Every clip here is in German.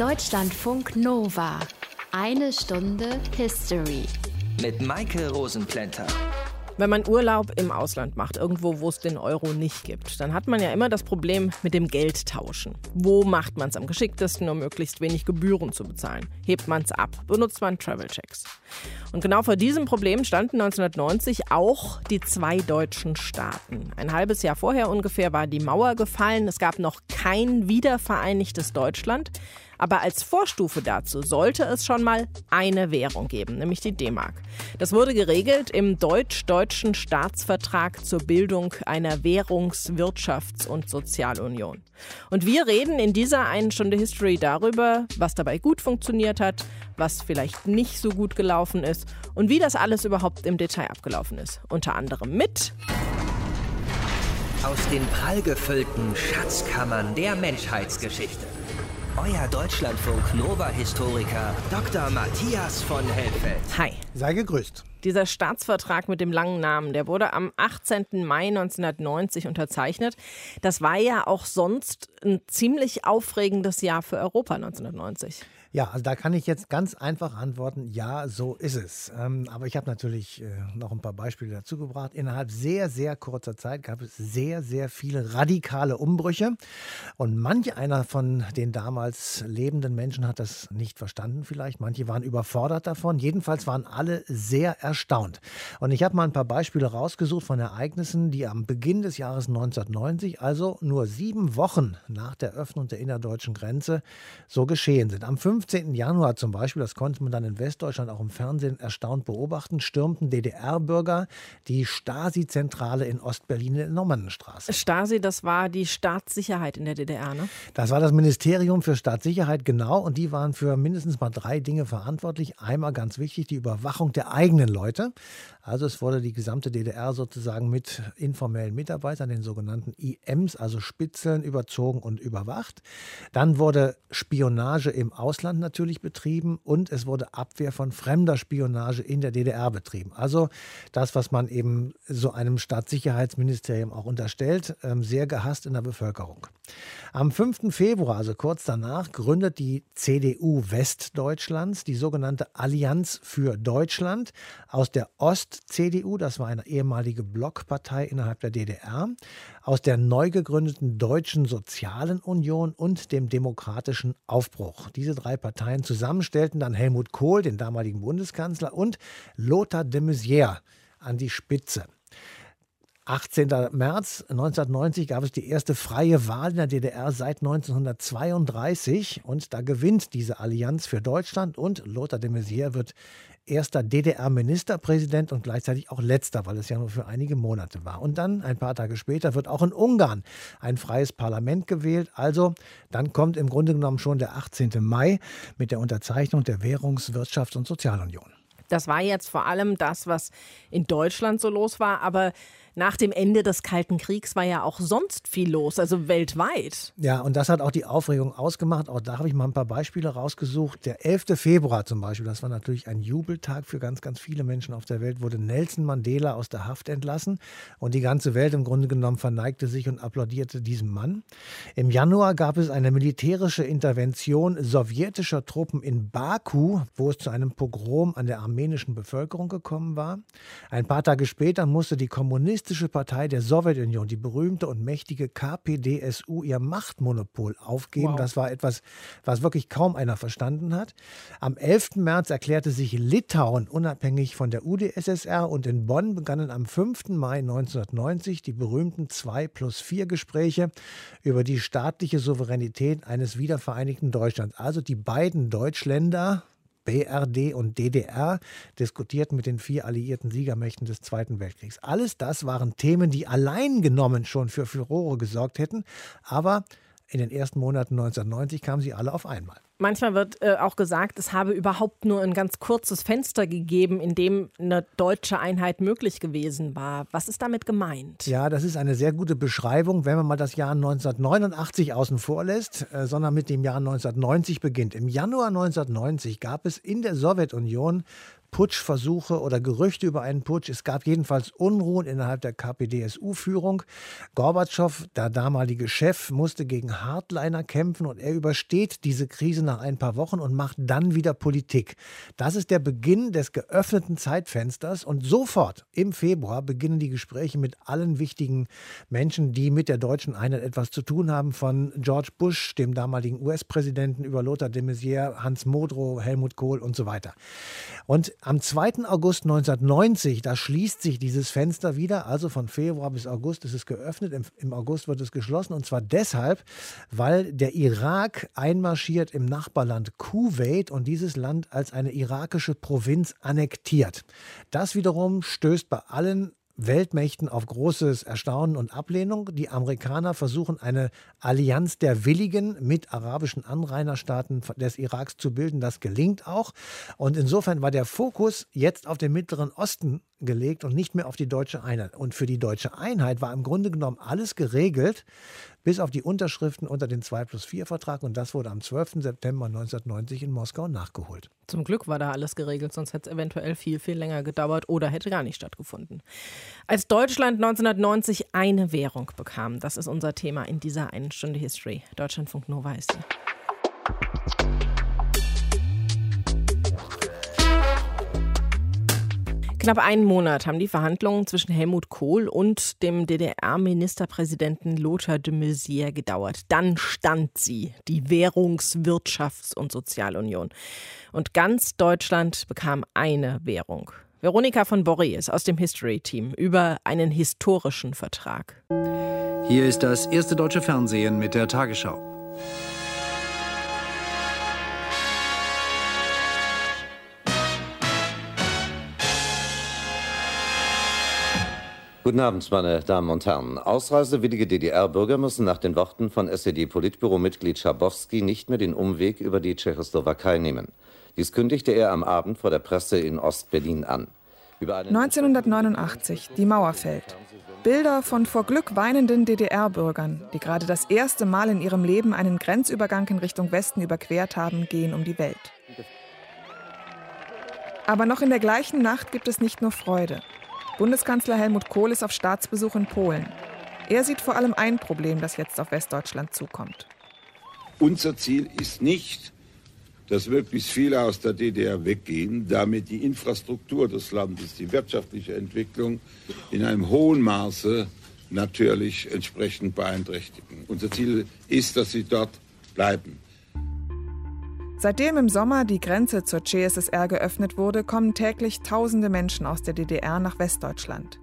Deutschlandfunk Nova. Eine Stunde History. Mit Maike Rosenplanter. Wenn man Urlaub im Ausland macht, irgendwo, wo es den Euro nicht gibt, dann hat man ja immer das Problem mit dem Geldtauschen. Wo macht man es am geschicktesten, um möglichst wenig Gebühren zu bezahlen? Hebt man es ab? Benutzt man Travel-Checks? Und genau vor diesem Problem standen 1990 auch die zwei deutschen Staaten. Ein halbes Jahr vorher ungefähr war die Mauer gefallen. Es gab noch kein wiedervereinigtes Deutschland. Aber als Vorstufe dazu sollte es schon mal eine Währung geben, nämlich die D-Mark. Das wurde geregelt im deutsch-deutschen Staatsvertrag zur Bildung einer Währungs-, Wirtschafts- und Sozialunion. Und wir reden in dieser einen Stunde History darüber, was dabei gut funktioniert hat, was vielleicht nicht so gut gelaufen ist und wie das alles überhaupt im Detail abgelaufen ist. Unter anderem mit aus den prallgefüllten Schatzkammern der Menschheitsgeschichte. Euer Deutschlandfunk Nova-Historiker Dr. Matthias von Helfeld. Hi. Sei gegrüßt. Dieser Staatsvertrag mit dem langen Namen, der wurde am 18. Mai 1990 unterzeichnet. Das war ja auch sonst ein ziemlich aufregendes Jahr für Europa 1990. Ja, also da kann ich jetzt ganz einfach antworten, ja, so ist es. Ähm, aber ich habe natürlich äh, noch ein paar Beispiele dazu gebracht. Innerhalb sehr, sehr kurzer Zeit gab es sehr, sehr viele radikale Umbrüche. Und manch einer von den damals lebenden Menschen hat das nicht verstanden vielleicht. Manche waren überfordert davon. Jedenfalls waren alle sehr erstaunt. Und ich habe mal ein paar Beispiele rausgesucht von Ereignissen, die am Beginn des Jahres 1990, also nur sieben Wochen nach der Öffnung der innerdeutschen Grenze, so geschehen sind. Am 5 15. Januar zum Beispiel, das konnte man dann in Westdeutschland auch im Fernsehen erstaunt beobachten, stürmten DDR-Bürger die Stasi-Zentrale in Ostberlin in der Normannenstraße. Stasi, das war die Staatssicherheit in der DDR, ne? Das war das Ministerium für Staatssicherheit, genau. Und die waren für mindestens mal drei Dinge verantwortlich. Einmal ganz wichtig, die Überwachung der eigenen Leute. Also es wurde die gesamte DDR sozusagen mit informellen Mitarbeitern, den sogenannten IMs, also Spitzeln, überzogen und überwacht. Dann wurde Spionage im Ausland natürlich betrieben und es wurde Abwehr von fremder Spionage in der DDR betrieben. Also das, was man eben so einem Staatssicherheitsministerium auch unterstellt, ähm, sehr gehasst in der Bevölkerung. Am 5. Februar, also kurz danach, gründet die CDU Westdeutschlands die sogenannte Allianz für Deutschland aus der Ost-CDU, das war eine ehemalige Blockpartei innerhalb der DDR, aus der neu gegründeten Deutschen Sozialen Union und dem Demokratischen Aufbruch. Diese drei Parteien zusammen stellten dann Helmut Kohl, den damaligen Bundeskanzler, und Lothar de Maizière an die Spitze. 18. März 1990 gab es die erste freie Wahl in der DDR seit 1932 und da gewinnt diese Allianz für Deutschland und Lothar de Maizière wird erster DDR-Ministerpräsident und gleichzeitig auch letzter, weil es ja nur für einige Monate war. Und dann, ein paar Tage später, wird auch in Ungarn ein freies Parlament gewählt. Also dann kommt im Grunde genommen schon der 18. Mai mit der Unterzeichnung der Währungs-, Wirtschafts- und Sozialunion. Das war jetzt vor allem das, was in Deutschland so los war, aber nach dem Ende des Kalten Kriegs war ja auch sonst viel los, also weltweit. Ja, und das hat auch die Aufregung ausgemacht. Auch da habe ich mal ein paar Beispiele rausgesucht. Der 11. Februar zum Beispiel, das war natürlich ein Jubeltag für ganz, ganz viele Menschen auf der Welt, wurde Nelson Mandela aus der Haft entlassen. Und die ganze Welt im Grunde genommen verneigte sich und applaudierte diesem Mann. Im Januar gab es eine militärische Intervention sowjetischer Truppen in Baku, wo es zu einem Pogrom an der armenischen Bevölkerung gekommen war. Ein paar Tage später musste die Kommunistin Kommunistische Partei der Sowjetunion, die berühmte und mächtige KPDSU, ihr Machtmonopol aufgeben. Wow. Das war etwas, was wirklich kaum einer verstanden hat. Am 11. März erklärte sich Litauen unabhängig von der UdSSR und in Bonn begannen am 5. Mai 1990 die berühmten 2 plus 4 Gespräche über die staatliche Souveränität eines wiedervereinigten Deutschlands. Also die beiden Deutschländer, BRD und DDR diskutierten mit den vier alliierten Siegermächten des Zweiten Weltkriegs. Alles das waren Themen, die allein genommen schon für Furore gesorgt hätten, aber in den ersten Monaten 1990 kamen sie alle auf einmal. Manchmal wird äh, auch gesagt, es habe überhaupt nur ein ganz kurzes Fenster gegeben, in dem eine deutsche Einheit möglich gewesen war. Was ist damit gemeint? Ja, das ist eine sehr gute Beschreibung, wenn man mal das Jahr 1989 außen vor lässt, äh, sondern mit dem Jahr 1990 beginnt. Im Januar 1990 gab es in der Sowjetunion Putschversuche oder Gerüchte über einen Putsch. Es gab jedenfalls Unruhen innerhalb der KPDSU-Führung. Gorbatschow, der damalige Chef, musste gegen Hardliner kämpfen und er übersteht diese Krise nach ein paar Wochen und macht dann wieder Politik. Das ist der Beginn des geöffneten Zeitfensters und sofort im Februar beginnen die Gespräche mit allen wichtigen Menschen, die mit der deutschen Einheit etwas zu tun haben, von George Bush, dem damaligen US-Präsidenten, über Lothar de Maizière, Hans Modrow, Helmut Kohl und so weiter. Und am 2. August 1990, da schließt sich dieses Fenster wieder, also von Februar bis August ist es geöffnet, im, im August wird es geschlossen und zwar deshalb, weil der Irak einmarschiert im Nachbarland Kuwait und dieses Land als eine irakische Provinz annektiert. Das wiederum stößt bei allen Weltmächten auf großes Erstaunen und Ablehnung. Die Amerikaner versuchen eine Allianz der Willigen mit arabischen Anrainerstaaten des Iraks zu bilden. Das gelingt auch. Und insofern war der Fokus jetzt auf den Mittleren Osten gelegt und nicht mehr auf die deutsche Einheit. Und für die deutsche Einheit war im Grunde genommen alles geregelt, bis auf die Unterschriften unter den 2 plus 4 Vertrag. Und das wurde am 12. September 1990 in Moskau nachgeholt. Zum Glück war da alles geregelt, sonst hätte es eventuell viel, viel länger gedauert oder hätte gar nicht stattgefunden. Als Deutschland 1990 eine Währung bekam, das ist unser Thema in dieser einen Stunde History. Deutschlandfunk Nova ist hier. Knapp einen Monat haben die Verhandlungen zwischen Helmut Kohl und dem DDR-Ministerpräsidenten Lothar de Maizière gedauert. Dann stand sie, die Währungs-, Wirtschafts- und Sozialunion. Und ganz Deutschland bekam eine Währung. Veronika von Borries aus dem History-Team über einen historischen Vertrag. Hier ist das erste deutsche Fernsehen mit der Tagesschau. Guten Abend, meine Damen und Herren. Ausreisewillige DDR-Bürger müssen nach den Worten von SED-Politbüro-Mitglied Schabowski nicht mehr den Umweg über die Tschechoslowakei nehmen. Dies kündigte er am Abend vor der Presse in Ostberlin an. 1989, die Mauer fällt. Bilder von vor Glück weinenden DDR-Bürgern, die gerade das erste Mal in ihrem Leben einen Grenzübergang in Richtung Westen überquert haben, gehen um die Welt. Aber noch in der gleichen Nacht gibt es nicht nur Freude. Bundeskanzler Helmut Kohl ist auf Staatsbesuch in Polen. Er sieht vor allem ein Problem, das jetzt auf Westdeutschland zukommt. Unser Ziel ist nicht, dass möglichst viele aus der DDR weggehen, damit die Infrastruktur des Landes, die wirtschaftliche Entwicklung in einem hohen Maße natürlich entsprechend beeinträchtigen. Unser Ziel ist, dass sie dort bleiben. Seitdem im Sommer die Grenze zur CSSR geöffnet wurde, kommen täglich tausende Menschen aus der DDR nach Westdeutschland.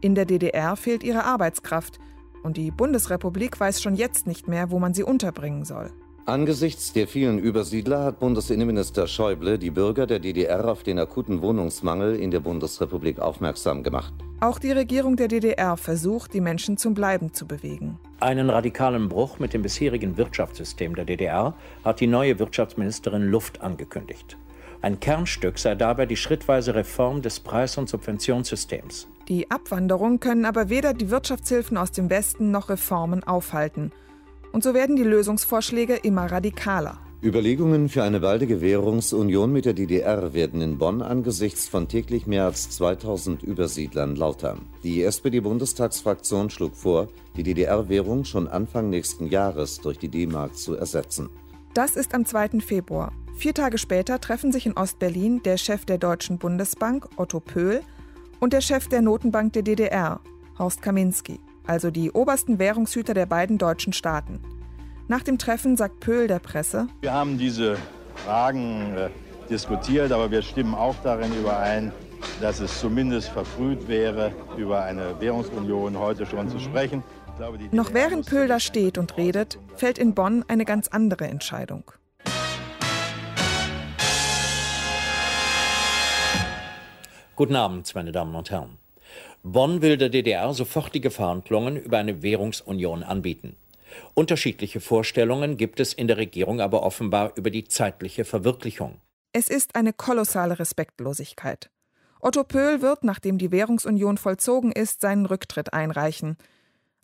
In der DDR fehlt ihre Arbeitskraft und die Bundesrepublik weiß schon jetzt nicht mehr, wo man sie unterbringen soll. Angesichts der vielen Übersiedler hat Bundesinnenminister Schäuble die Bürger der DDR auf den akuten Wohnungsmangel in der Bundesrepublik aufmerksam gemacht. Auch die Regierung der DDR versucht, die Menschen zum Bleiben zu bewegen. Einen radikalen Bruch mit dem bisherigen Wirtschaftssystem der DDR hat die neue Wirtschaftsministerin Luft angekündigt. Ein Kernstück sei dabei die schrittweise Reform des Preis- und Subventionssystems. Die Abwanderung können aber weder die Wirtschaftshilfen aus dem Westen noch Reformen aufhalten. Und so werden die Lösungsvorschläge immer radikaler. Überlegungen für eine baldige Währungsunion mit der DDR werden in Bonn angesichts von täglich mehr als 2000 Übersiedlern lauter. Die SPD-Bundestagsfraktion schlug vor, die DDR-Währung schon Anfang nächsten Jahres durch die D-Mark zu ersetzen. Das ist am 2. Februar. Vier Tage später treffen sich in Ostberlin der Chef der Deutschen Bundesbank, Otto Pöhl, und der Chef der Notenbank der DDR, Horst Kaminski, also die obersten Währungshüter der beiden deutschen Staaten. Nach dem Treffen sagt Pöhl der Presse, wir haben diese Fragen äh, diskutiert, aber wir stimmen auch darin überein, dass es zumindest verfrüht wäre, über eine Währungsunion heute schon zu sprechen. Glaube, Noch während Pöhl da steht und redet, fällt in Bonn eine ganz andere Entscheidung. Guten Abend, meine Damen und Herren. Bonn will der DDR sofortige Verhandlungen über eine Währungsunion anbieten. Unterschiedliche Vorstellungen gibt es in der Regierung aber offenbar über die zeitliche Verwirklichung. Es ist eine kolossale Respektlosigkeit. Otto Pöhl wird, nachdem die Währungsunion vollzogen ist, seinen Rücktritt einreichen.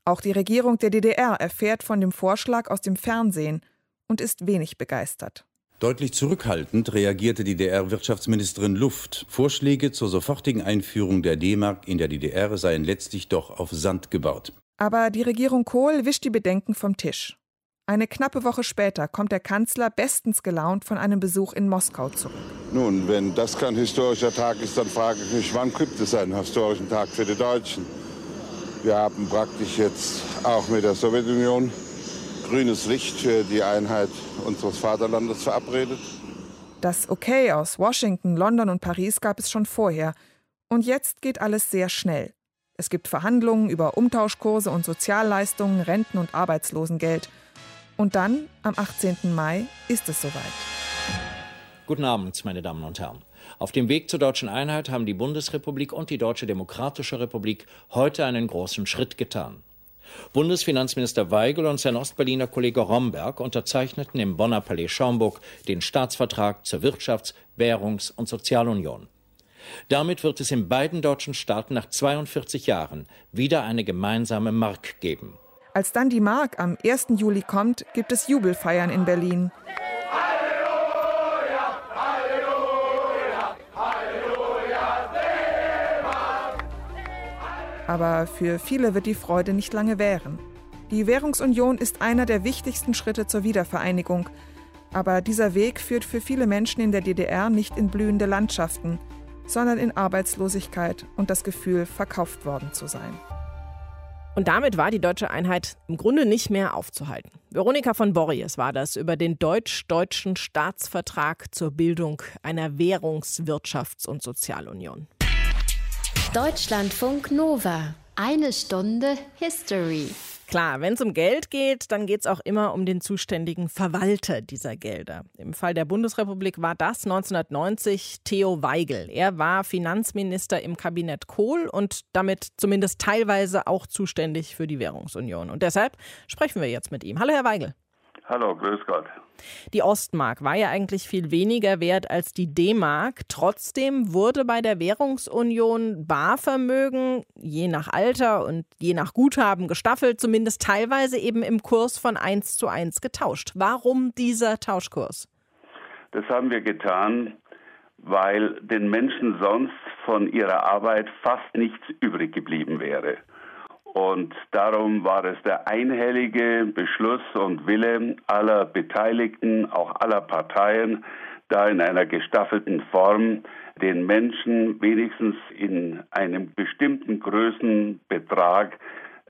Auch die Regierung der DDR erfährt von dem Vorschlag aus dem Fernsehen und ist wenig begeistert. Deutlich zurückhaltend reagierte die DDR-Wirtschaftsministerin Luft. Vorschläge zur sofortigen Einführung der D-Mark in der DDR seien letztlich doch auf Sand gebaut. Aber die Regierung Kohl wischt die Bedenken vom Tisch. Eine knappe Woche später kommt der Kanzler bestens gelaunt von einem Besuch in Moskau zurück. Nun, wenn das kein historischer Tag ist, dann frage ich mich, wann gibt es einen historischen Tag für die Deutschen? Wir haben praktisch jetzt auch mit der Sowjetunion grünes Licht für die Einheit unseres Vaterlandes verabredet. Das Okay aus Washington, London und Paris gab es schon vorher. Und jetzt geht alles sehr schnell. Es gibt Verhandlungen über Umtauschkurse und Sozialleistungen, Renten und Arbeitslosengeld. Und dann, am 18. Mai, ist es soweit. Guten Abend, meine Damen und Herren. Auf dem Weg zur deutschen Einheit haben die Bundesrepublik und die Deutsche Demokratische Republik heute einen großen Schritt getan. Bundesfinanzminister Weigel und sein Ostberliner Kollege Romberg unterzeichneten im Bonner Palais Schaumburg den Staatsvertrag zur Wirtschafts-, Währungs- und Sozialunion. Damit wird es in beiden deutschen Staaten nach 42 Jahren wieder eine gemeinsame Mark geben. Als dann die Mark am 1. Juli kommt, gibt es Jubelfeiern in Berlin. Aber für viele wird die Freude nicht lange währen. Die Währungsunion ist einer der wichtigsten Schritte zur Wiedervereinigung. Aber dieser Weg führt für viele Menschen in der DDR nicht in blühende Landschaften, sondern in Arbeitslosigkeit und das Gefühl, verkauft worden zu sein. Und damit war die deutsche Einheit im Grunde nicht mehr aufzuhalten. Veronika von Borries war das über den deutsch-deutschen Staatsvertrag zur Bildung einer Währungs-, Wirtschafts- und Sozialunion. Deutschlandfunk Nova. Eine Stunde History. Klar, wenn es um Geld geht, dann geht es auch immer um den zuständigen Verwalter dieser Gelder. Im Fall der Bundesrepublik war das 1990 Theo Weigel. Er war Finanzminister im Kabinett Kohl und damit zumindest teilweise auch zuständig für die Währungsunion. Und deshalb sprechen wir jetzt mit ihm. Hallo, Herr Weigel. Hallo, grüß Gott. Die Ostmark war ja eigentlich viel weniger wert als die D-Mark. Trotzdem wurde bei der Währungsunion Barvermögen je nach Alter und je nach Guthaben gestaffelt, zumindest teilweise eben im Kurs von 1 zu 1 getauscht. Warum dieser Tauschkurs? Das haben wir getan, weil den Menschen sonst von ihrer Arbeit fast nichts übrig geblieben wäre. Und darum war es der einhellige Beschluss und Wille aller Beteiligten, auch aller Parteien, da in einer gestaffelten Form den Menschen wenigstens in einem bestimmten Größenbetrag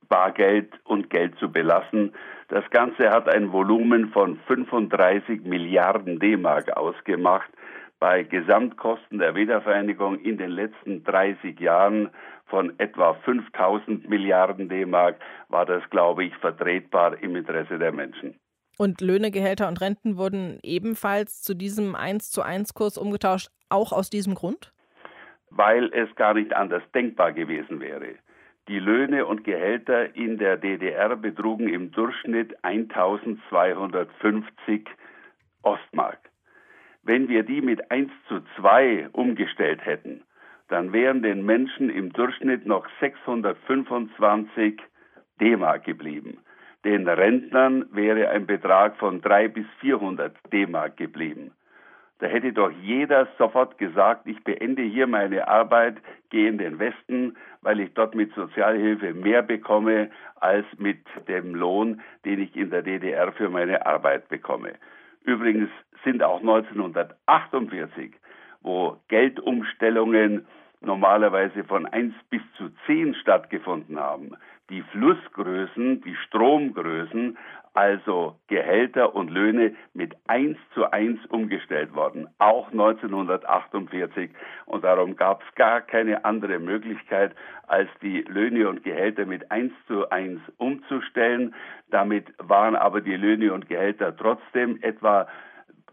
Bargeld und Geld zu belassen. Das Ganze hat ein Volumen von 35 Milliarden D-Mark ausgemacht. Bei Gesamtkosten der Wiedervereinigung in den letzten 30 Jahren von etwa 5000 Milliarden D-Mark war das, glaube ich, vertretbar im Interesse der Menschen. Und Löhne, Gehälter und Renten wurden ebenfalls zu diesem 1 zu 1 Kurs umgetauscht, auch aus diesem Grund? Weil es gar nicht anders denkbar gewesen wäre. Die Löhne und Gehälter in der DDR betrugen im Durchschnitt 1250 Ostmark. Wenn wir die mit 1 zu 2 umgestellt hätten, dann wären den Menschen im Durchschnitt noch 625 D-Mark geblieben. Den Rentnern wäre ein Betrag von 300 bis 400 D-Mark geblieben. Da hätte doch jeder sofort gesagt, ich beende hier meine Arbeit, gehe in den Westen, weil ich dort mit Sozialhilfe mehr bekomme als mit dem Lohn, den ich in der DDR für meine Arbeit bekomme. Übrigens sind auch 1948 wo Geldumstellungen normalerweise von 1 bis zu 10 stattgefunden haben. Die Flussgrößen, die Stromgrößen, also Gehälter und Löhne mit 1 zu 1 umgestellt worden, auch 1948. Und darum gab es gar keine andere Möglichkeit, als die Löhne und Gehälter mit 1 zu 1 umzustellen. Damit waren aber die Löhne und Gehälter trotzdem etwa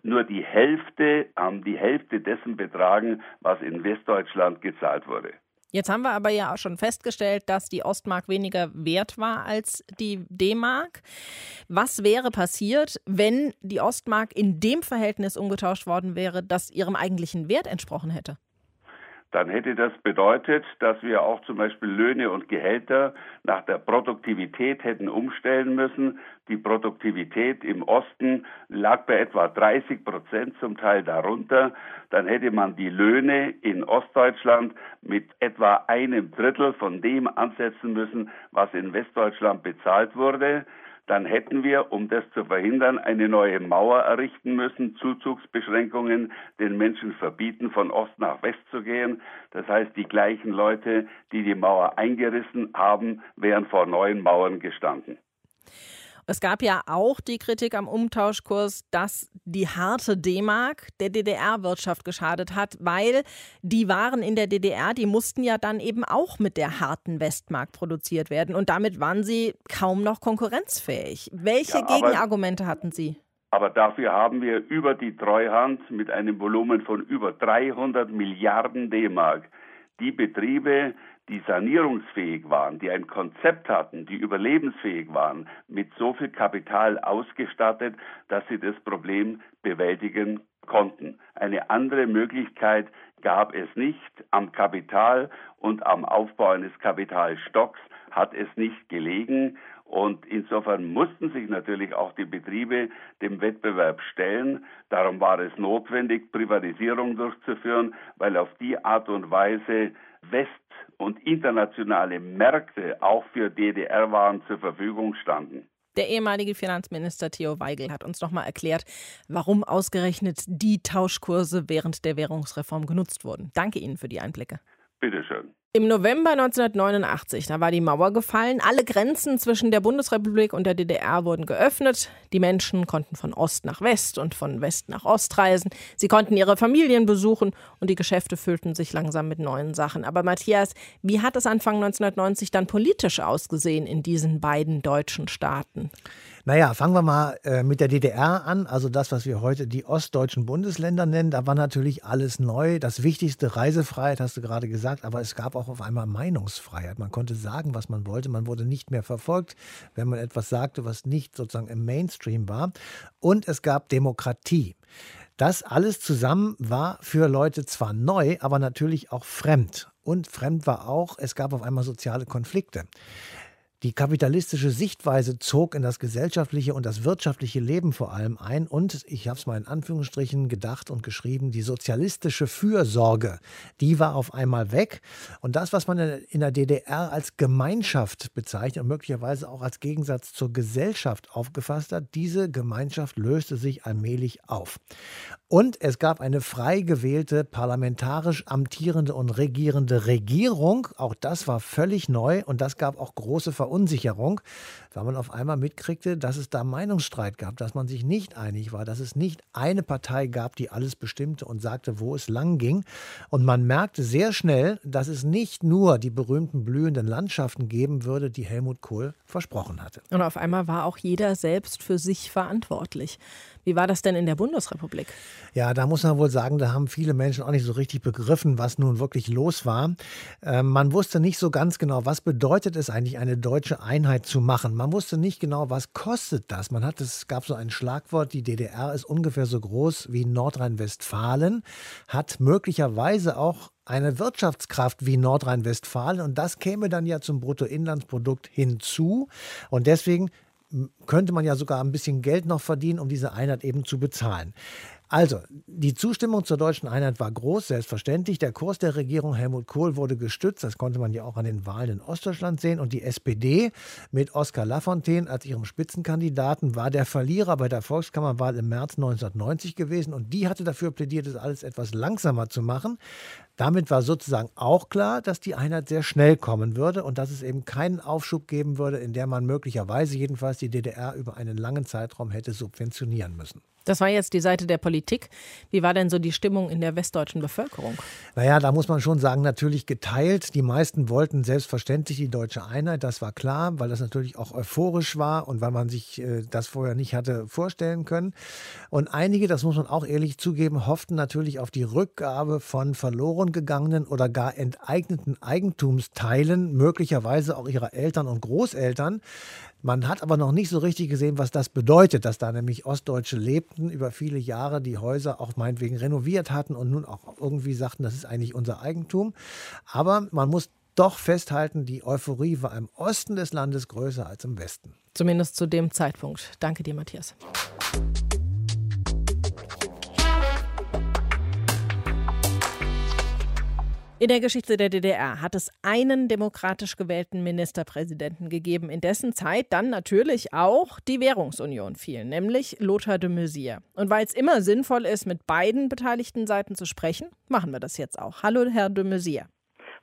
nur die Hälfte, ähm, die Hälfte dessen betragen, was in Westdeutschland gezahlt wurde. Jetzt haben wir aber ja auch schon festgestellt, dass die Ostmark weniger wert war als die D-Mark. Was wäre passiert, wenn die Ostmark in dem Verhältnis umgetauscht worden wäre, das ihrem eigentlichen Wert entsprochen hätte? Dann hätte das bedeutet, dass wir auch zum Beispiel Löhne und Gehälter nach der Produktivität hätten umstellen müssen. Die Produktivität im Osten lag bei etwa 30 Prozent, zum Teil darunter. Dann hätte man die Löhne in Ostdeutschland mit etwa einem Drittel von dem ansetzen müssen, was in Westdeutschland bezahlt wurde dann hätten wir, um das zu verhindern, eine neue Mauer errichten müssen, Zuzugsbeschränkungen den Menschen verbieten, von Ost nach West zu gehen. Das heißt, die gleichen Leute, die die Mauer eingerissen haben, wären vor neuen Mauern gestanden. Es gab ja auch die Kritik am Umtauschkurs, dass die harte D-Mark der DDR-Wirtschaft geschadet hat, weil die Waren in der DDR, die mussten ja dann eben auch mit der harten Westmark produziert werden. Und damit waren sie kaum noch konkurrenzfähig. Welche ja, Gegenargumente hatten Sie? Aber dafür haben wir über die Treuhand mit einem Volumen von über 300 Milliarden D-Mark die Betriebe, die sanierungsfähig waren, die ein Konzept hatten, die überlebensfähig waren, mit so viel Kapital ausgestattet, dass sie das Problem bewältigen konnten. Eine andere Möglichkeit gab es nicht. Am Kapital und am Aufbau eines Kapitalstocks hat es nicht gelegen. Und insofern mussten sich natürlich auch die Betriebe dem Wettbewerb stellen. Darum war es notwendig, Privatisierung durchzuführen, weil auf die Art und Weise West und internationale Märkte auch für DDR-Waren zur Verfügung standen. Der ehemalige Finanzminister Theo Weigel hat uns nochmal erklärt, warum ausgerechnet die Tauschkurse während der Währungsreform genutzt wurden. Danke Ihnen für die Einblicke. Bitteschön. Im November 1989, da war die Mauer gefallen. Alle Grenzen zwischen der Bundesrepublik und der DDR wurden geöffnet. Die Menschen konnten von Ost nach West und von West nach Ost reisen. Sie konnten ihre Familien besuchen und die Geschäfte füllten sich langsam mit neuen Sachen. Aber Matthias, wie hat es Anfang 1990 dann politisch ausgesehen in diesen beiden deutschen Staaten? Naja, fangen wir mal äh, mit der DDR an. Also das, was wir heute die ostdeutschen Bundesländer nennen, da war natürlich alles neu. Das Wichtigste, Reisefreiheit, hast du gerade gesagt, aber es gab auch auf einmal Meinungsfreiheit. Man konnte sagen, was man wollte. Man wurde nicht mehr verfolgt, wenn man etwas sagte, was nicht sozusagen im Mainstream war. Und es gab Demokratie. Das alles zusammen war für Leute zwar neu, aber natürlich auch fremd. Und fremd war auch, es gab auf einmal soziale Konflikte. Die kapitalistische Sichtweise zog in das gesellschaftliche und das wirtschaftliche Leben vor allem ein und, ich habe es mal in Anführungsstrichen gedacht und geschrieben, die sozialistische Fürsorge, die war auf einmal weg. Und das, was man in der DDR als Gemeinschaft bezeichnet und möglicherweise auch als Gegensatz zur Gesellschaft aufgefasst hat, diese Gemeinschaft löste sich allmählich auf. Und es gab eine frei gewählte, parlamentarisch amtierende und regierende Regierung. Auch das war völlig neu und das gab auch große Verunsicherung weil man auf einmal mitkriegte, dass es da Meinungsstreit gab, dass man sich nicht einig war, dass es nicht eine Partei gab, die alles bestimmte und sagte, wo es lang ging. Und man merkte sehr schnell, dass es nicht nur die berühmten blühenden Landschaften geben würde, die Helmut Kohl versprochen hatte. Und auf einmal war auch jeder selbst für sich verantwortlich. Wie war das denn in der Bundesrepublik? Ja, da muss man wohl sagen, da haben viele Menschen auch nicht so richtig begriffen, was nun wirklich los war. Ähm, man wusste nicht so ganz genau, was bedeutet es eigentlich, eine deutsche Einheit zu machen. Man wusste nicht genau, was kostet das. Man hat es gab so ein Schlagwort, die DDR ist ungefähr so groß wie Nordrhein-Westfalen, hat möglicherweise auch eine Wirtschaftskraft wie Nordrhein-Westfalen und das käme dann ja zum Bruttoinlandsprodukt hinzu und deswegen könnte man ja sogar ein bisschen Geld noch verdienen, um diese Einheit eben zu bezahlen. Also, die Zustimmung zur deutschen Einheit war groß, selbstverständlich. Der Kurs der Regierung Helmut Kohl wurde gestützt. Das konnte man ja auch an den Wahlen in Ostdeutschland sehen. Und die SPD mit Oskar Lafontaine als ihrem Spitzenkandidaten war der Verlierer bei der Volkskammerwahl im März 1990 gewesen. Und die hatte dafür plädiert, es alles etwas langsamer zu machen. Damit war sozusagen auch klar, dass die Einheit sehr schnell kommen würde und dass es eben keinen Aufschub geben würde, in der man möglicherweise jedenfalls die DDR über einen langen Zeitraum hätte subventionieren müssen. Das war jetzt die Seite der Politik. Wie war denn so die Stimmung in der westdeutschen Bevölkerung? Naja, da muss man schon sagen, natürlich geteilt. Die meisten wollten selbstverständlich die deutsche Einheit, das war klar, weil das natürlich auch euphorisch war und weil man sich äh, das vorher nicht hatte vorstellen können. Und einige, das muss man auch ehrlich zugeben, hofften natürlich auf die Rückgabe von verloren gegangenen oder gar enteigneten Eigentumsteilen, möglicherweise auch ihrer Eltern und Großeltern. Man hat aber noch nicht so richtig gesehen, was das bedeutet, dass da nämlich Ostdeutsche lebten über viele Jahre, die Häuser auch meinetwegen renoviert hatten und nun auch irgendwie sagten, das ist eigentlich unser Eigentum. Aber man muss doch festhalten, die Euphorie war im Osten des Landes größer als im Westen. Zumindest zu dem Zeitpunkt. Danke dir, Matthias. In der Geschichte der DDR hat es einen demokratisch gewählten Ministerpräsidenten gegeben, in dessen Zeit dann natürlich auch die Währungsunion fiel, nämlich Lothar de Maizière. Und weil es immer sinnvoll ist, mit beiden beteiligten Seiten zu sprechen, machen wir das jetzt auch. Hallo, Herr de Maizière.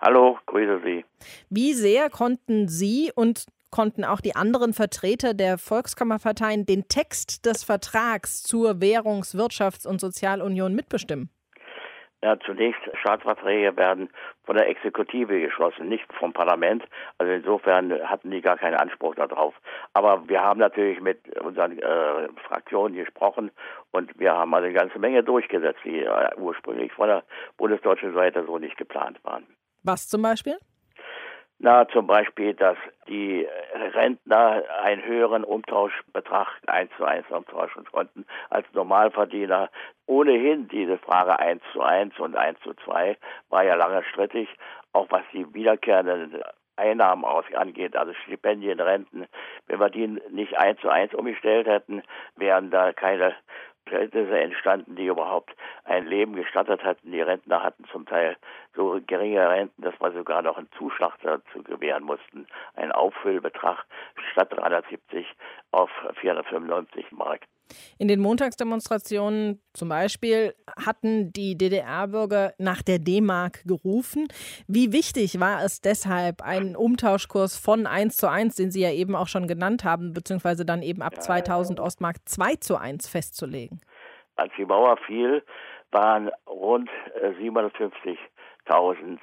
Hallo, grüße Sie. Wie sehr konnten Sie und konnten auch die anderen Vertreter der Volkskammerparteien den Text des Vertrags zur Währungs-, Wirtschafts- und Sozialunion mitbestimmen? Ja, zunächst Staatsverträge werden von der Exekutive geschlossen, nicht vom Parlament. Also insofern hatten die gar keinen Anspruch darauf. Aber wir haben natürlich mit unseren äh, Fraktionen gesprochen und wir haben also eine ganze Menge durchgesetzt, die äh, ursprünglich von der bundesdeutschen Seite so nicht geplant waren. Was zum Beispiel? Na, zum Beispiel, dass die Rentner einen höheren Umtauschbetrag eins zu eins umtauschen konnten als Normalverdiener. Ohnehin diese Frage eins zu eins und eins zu zwei war ja lange strittig, auch was die wiederkehrenden Einnahmen aus angeht, also Stipendien, Renten. Wenn wir die nicht eins zu eins umgestellt hätten, wären da keine Verhältnisse entstanden, die überhaupt ein Leben gestattet hatten. Die Rentner hatten zum Teil so geringe Renten, dass wir sogar noch einen Zuschlag dazu gewähren mussten. Ein Auffüllbetrag statt 370 auf 495 Mark. In den Montagsdemonstrationen zum Beispiel hatten die DDR-Bürger nach der D-Mark gerufen. Wie wichtig war es deshalb, einen Umtauschkurs von 1 zu 1, den Sie ja eben auch schon genannt haben, beziehungsweise dann eben ab 2000 Ostmark 2 zu 1 festzulegen? Als die Mauer fiel, waren rund 750.000 äh,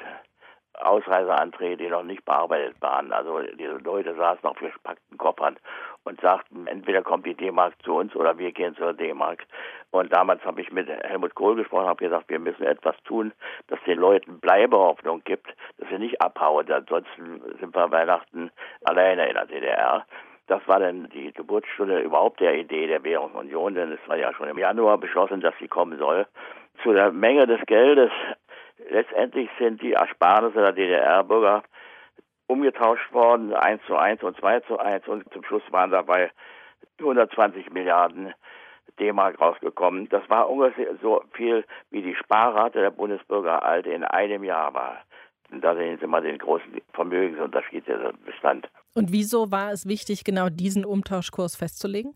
Ausreiseanträge, die noch nicht bearbeitet waren. Also diese Leute saßen auf gespackten Koffern und sagten, entweder kommt die D-Mark zu uns oder wir gehen zur D-Mark. Und damals habe ich mit Helmut Kohl gesprochen, habe gesagt, wir müssen etwas tun, dass den Leuten Bleibehoffnung gibt, dass sie nicht abhauen. Ansonsten sind wir Weihnachten alleine in der DDR. Das war dann die Geburtsstunde überhaupt der Idee der Währungsunion, denn es war ja schon im Januar beschlossen, dass sie kommen soll. Zu der Menge des Geldes Letztendlich sind die Ersparnisse der DDR-Bürger umgetauscht worden, 1 zu 1 und 2 zu 1 und zum Schluss waren dabei 120 Milliarden D-Mark rausgekommen. Das war ungefähr so viel, wie die Sparrate der Bundesbürger alt in einem Jahr war. Und da sehen Sie mal den großen Vermögensunterschied, der bestand. Und wieso war es wichtig, genau diesen Umtauschkurs festzulegen?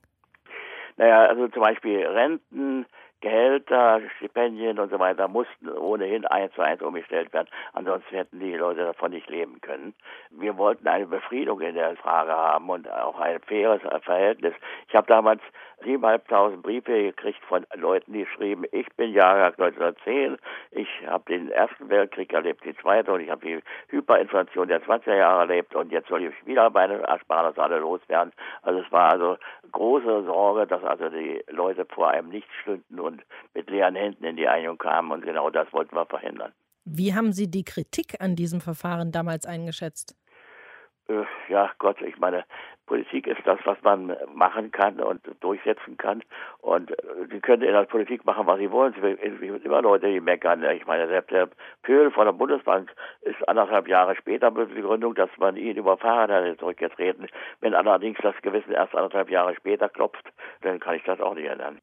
Naja, also zum Beispiel Renten, Gehälter, Stipendien und so weiter mussten ohnehin eins zu eins umgestellt werden. Ansonsten hätten die Leute davon nicht leben können. Wir wollten eine Befriedung in der Frage haben und auch ein faires Verhältnis. Ich habe damals 7.500 Briefe gekriegt von Leuten, die schrieben, ich bin Jahrgang 1910, ich habe den Ersten Weltkrieg erlebt, den Zweiten und ich habe die Hyperinflation der 20er Jahre erlebt und jetzt soll ich wieder meine Ersparnisse alle loswerden. Also es war also große Sorge, dass also die Leute vor einem nicht stünden und mit leeren Händen in die Einigung kamen und genau das wollten wir verhindern. Wie haben Sie die Kritik an diesem Verfahren damals eingeschätzt? Äh, ja, Gott, ich meine, Politik ist das, was man machen kann und durchsetzen kann. Und äh, Sie können in der Politik machen, was Sie wollen. Es gibt immer Leute, die meckern. Ich meine, selbst der Pöhl von der Bundesbank ist anderthalb Jahre später mit der Gründung, dass man ihn überfahren hat, zurückgetreten. Wenn allerdings das Gewissen erst anderthalb Jahre später klopft, dann kann ich das auch nicht ändern.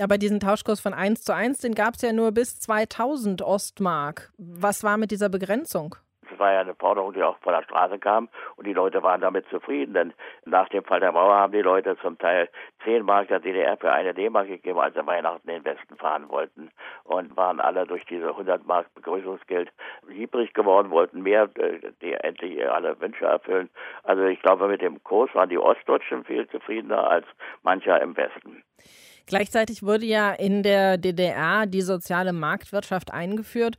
Aber diesen Tauschkurs von 1 zu 1, den gab es ja nur bis 2000 Ostmark. Was war mit dieser Begrenzung? War ja eine Forderung, die auch von der Straße kam und die Leute waren damit zufrieden, denn nach dem Fall der Mauer haben die Leute zum Teil 10 Mark der DDR für eine D-Mark gegeben, als sie Weihnachten in den Westen fahren wollten und waren alle durch diese 100 Mark Begrüßungsgeld liebrig geworden, wollten mehr, äh, die endlich alle Wünsche erfüllen. Also ich glaube, mit dem Kurs waren die Ostdeutschen viel zufriedener als mancher im Westen. Gleichzeitig wurde ja in der DDR die soziale Marktwirtschaft eingeführt.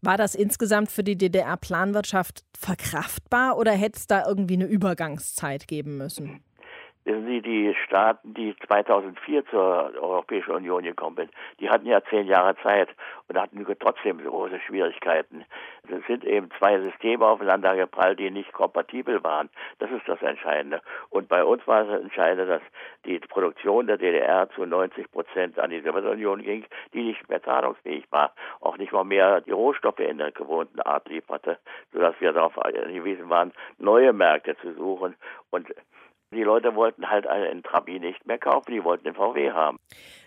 War das insgesamt für die DDR-Planwirtschaft verkraftbar oder hätte es da irgendwie eine Übergangszeit geben müssen? Wissen Sie, die Staaten, die 2004 zur Europäischen Union gekommen sind, die hatten ja zehn Jahre Zeit und hatten trotzdem große Schwierigkeiten. Es sind eben zwei Systeme aufeinander geprallt, die nicht kompatibel waren. Das ist das Entscheidende. Und bei uns war es entscheidend, dass die Produktion der DDR zu 90 Prozent an die Sowjetunion ging, die nicht mehr zahlungsfähig war, auch nicht mal mehr die Rohstoffe in der gewohnten Art lieferte, sodass wir darauf angewiesen waren, neue Märkte zu suchen. Und die Leute wollten halt einen Trabi nicht mehr kaufen, die wollten den VW haben.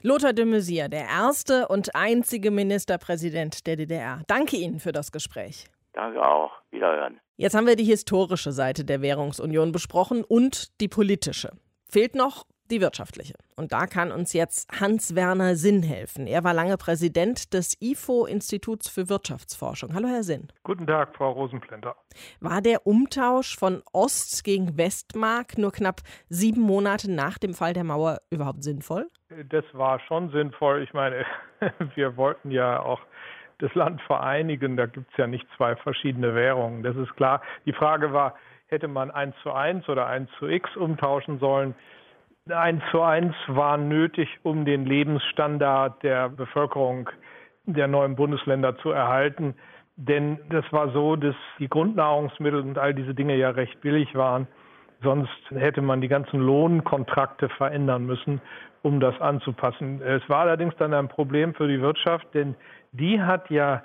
Lothar de Maizière, der erste und einzige Ministerpräsident der DDR. Danke Ihnen für das Gespräch. Danke auch. Wiederhören. Jetzt haben wir die historische Seite der Währungsunion besprochen und die politische. Fehlt noch die wirtschaftliche. Und da kann uns jetzt Hans-Werner Sinn helfen. Er war lange Präsident des IFO-Instituts für Wirtschaftsforschung. Hallo, Herr Sinn. Guten Tag, Frau Rosenplanter. War der Umtausch von Ost gegen Westmark nur knapp sieben Monate nach dem Fall der Mauer überhaupt sinnvoll? Das war schon sinnvoll. Ich meine, wir wollten ja auch das Land vereinigen. Da gibt es ja nicht zwei verschiedene Währungen. Das ist klar. Die Frage war, hätte man 1 zu 1 oder 1 zu X umtauschen sollen? 1 zu 1 war nötig, um den Lebensstandard der Bevölkerung der neuen Bundesländer zu erhalten. Denn das war so, dass die Grundnahrungsmittel und all diese Dinge ja recht billig waren. Sonst hätte man die ganzen Lohnkontrakte verändern müssen, um das anzupassen. Es war allerdings dann ein Problem für die Wirtschaft, denn die hat ja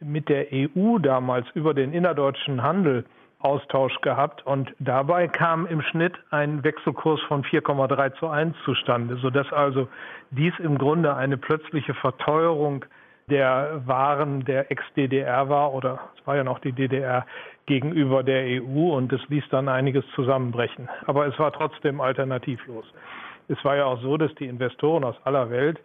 mit der EU damals über den innerdeutschen Handel Austausch gehabt und dabei kam im Schnitt ein Wechselkurs von 4,3 zu 1 zustande, sodass also dies im Grunde eine plötzliche Verteuerung der Waren der Ex-DDR war oder es war ja noch die DDR gegenüber der EU und es ließ dann einiges zusammenbrechen. Aber es war trotzdem alternativlos. Es war ja auch so, dass die Investoren aus aller Welt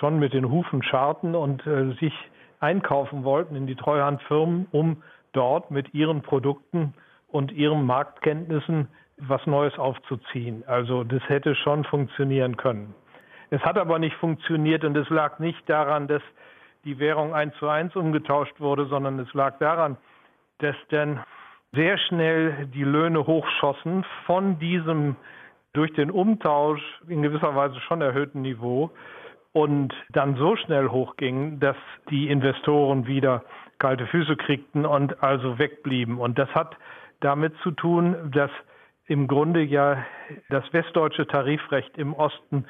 schon mit den Hufen scharten und äh, sich einkaufen wollten in die Treuhandfirmen, um dort mit ihren Produkten und ihren Marktkenntnissen was Neues aufzuziehen. Also das hätte schon funktionieren können. Es hat aber nicht funktioniert und es lag nicht daran, dass die Währung eins zu eins umgetauscht wurde, sondern es lag daran, dass dann sehr schnell die Löhne hochschossen von diesem durch den Umtausch in gewisser Weise schon erhöhten Niveau und dann so schnell hochgingen, dass die Investoren wieder kalte Füße kriegten und also wegblieben. Und das hat damit zu tun, dass im Grunde ja das westdeutsche Tarifrecht im Osten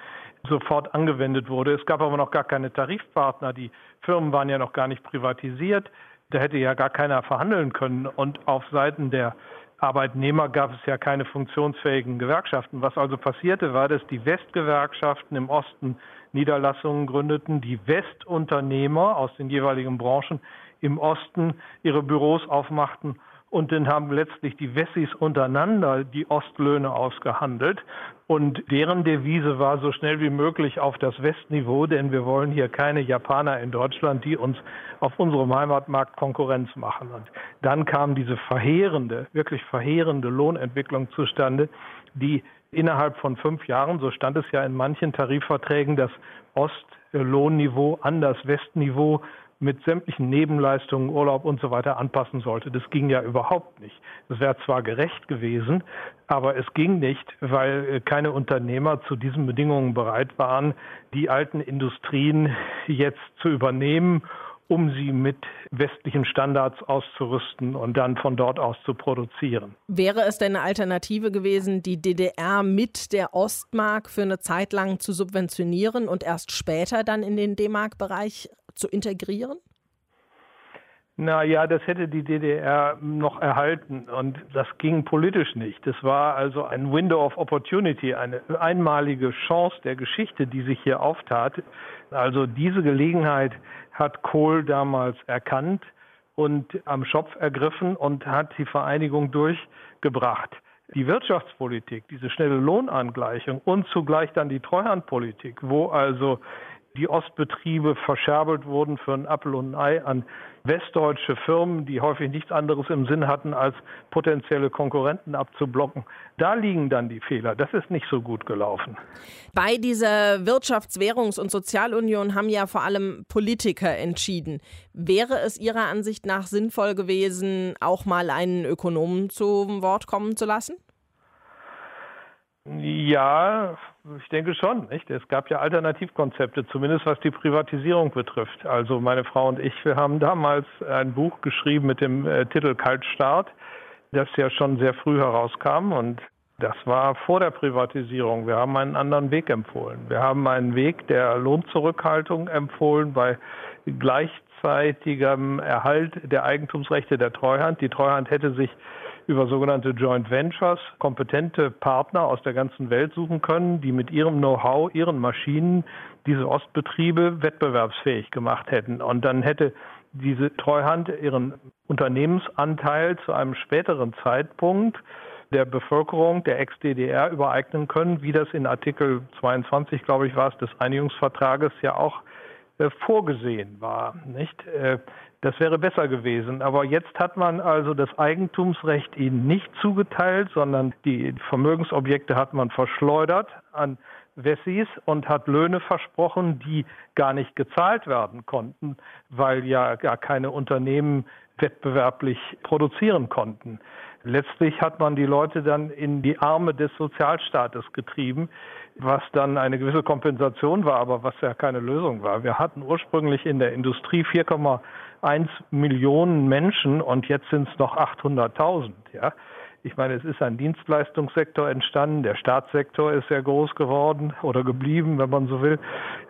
sofort angewendet wurde. Es gab aber noch gar keine Tarifpartner. Die Firmen waren ja noch gar nicht privatisiert. Da hätte ja gar keiner verhandeln können. Und auf Seiten der Arbeitnehmer gab es ja keine funktionsfähigen Gewerkschaften. Was also passierte, war, dass die Westgewerkschaften im Osten Niederlassungen gründeten, die Westunternehmer aus den jeweiligen Branchen im Osten ihre Büros aufmachten und dann haben letztlich die Wessis untereinander die Ostlöhne ausgehandelt. Und deren Devise war so schnell wie möglich auf das Westniveau, denn wir wollen hier keine Japaner in Deutschland, die uns auf unserem Heimatmarkt Konkurrenz machen. Und dann kam diese verheerende, wirklich verheerende Lohnentwicklung zustande, die innerhalb von fünf Jahren, so stand es ja in manchen Tarifverträgen, das Ostlohnniveau an das Westniveau mit sämtlichen Nebenleistungen, Urlaub und so weiter anpassen sollte. Das ging ja überhaupt nicht. Das wäre zwar gerecht gewesen, aber es ging nicht, weil äh, keine Unternehmer zu diesen Bedingungen bereit waren, die alten Industrien jetzt zu übernehmen um sie mit westlichen Standards auszurüsten und dann von dort aus zu produzieren. Wäre es denn eine Alternative gewesen, die DDR mit der Ostmark für eine Zeit lang zu subventionieren und erst später dann in den D-Mark-Bereich zu integrieren? Na ja, das hätte die DDR noch erhalten und das ging politisch nicht. Das war also ein Window of Opportunity, eine einmalige Chance der Geschichte, die sich hier auftat. Also diese Gelegenheit hat Kohl damals erkannt und am Schopf ergriffen und hat die Vereinigung durchgebracht. Die Wirtschaftspolitik, diese schnelle Lohnangleichung und zugleich dann die Treuhandpolitik, wo also die Ostbetriebe verscherbelt wurden für ein Apfel und ein Ei an westdeutsche Firmen, die häufig nichts anderes im Sinn hatten, als potenzielle Konkurrenten abzublocken. Da liegen dann die Fehler. Das ist nicht so gut gelaufen. Bei dieser Wirtschafts-, Währungs- und Sozialunion haben ja vor allem Politiker entschieden. Wäre es Ihrer Ansicht nach sinnvoll gewesen, auch mal einen Ökonomen zum Wort kommen zu lassen? Ja, ich denke schon. Nicht? Es gab ja Alternativkonzepte, zumindest was die Privatisierung betrifft. Also meine Frau und ich, wir haben damals ein Buch geschrieben mit dem äh, Titel Kaltstart, das ja schon sehr früh herauskam und das war vor der Privatisierung. Wir haben einen anderen Weg empfohlen. Wir haben einen Weg der Lohnzurückhaltung empfohlen bei gleichzeitigem Erhalt der Eigentumsrechte der Treuhand. Die Treuhand hätte sich über sogenannte Joint Ventures kompetente Partner aus der ganzen Welt suchen können, die mit ihrem Know-how, ihren Maschinen diese Ostbetriebe wettbewerbsfähig gemacht hätten. Und dann hätte diese Treuhand ihren Unternehmensanteil zu einem späteren Zeitpunkt der Bevölkerung der Ex-DDR übereignen können, wie das in Artikel 22, glaube ich, war es, des Einigungsvertrages ja auch äh, vorgesehen war. Nicht? Äh, das wäre besser gewesen. Aber jetzt hat man also das Eigentumsrecht ihnen nicht zugeteilt, sondern die Vermögensobjekte hat man verschleudert an Wessis und hat Löhne versprochen, die gar nicht gezahlt werden konnten, weil ja gar keine Unternehmen wettbewerblich produzieren konnten. Letztlich hat man die Leute dann in die Arme des Sozialstaates getrieben, was dann eine gewisse Kompensation war, aber was ja keine Lösung war. Wir hatten ursprünglich in der Industrie 4,1 Millionen Menschen und jetzt sind es noch 800.000. Ja? Ich meine, es ist ein Dienstleistungssektor entstanden, der Staatssektor ist sehr groß geworden oder geblieben, wenn man so will,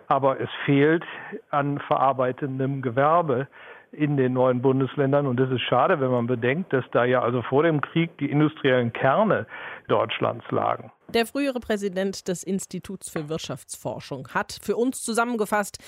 aber es fehlt an verarbeitendem Gewerbe in den neuen Bundesländern. Und das ist schade, wenn man bedenkt, dass da ja also vor dem Krieg die industriellen Kerne Deutschlands lagen. Der frühere Präsident des Instituts für Wirtschaftsforschung hat für uns zusammengefasst,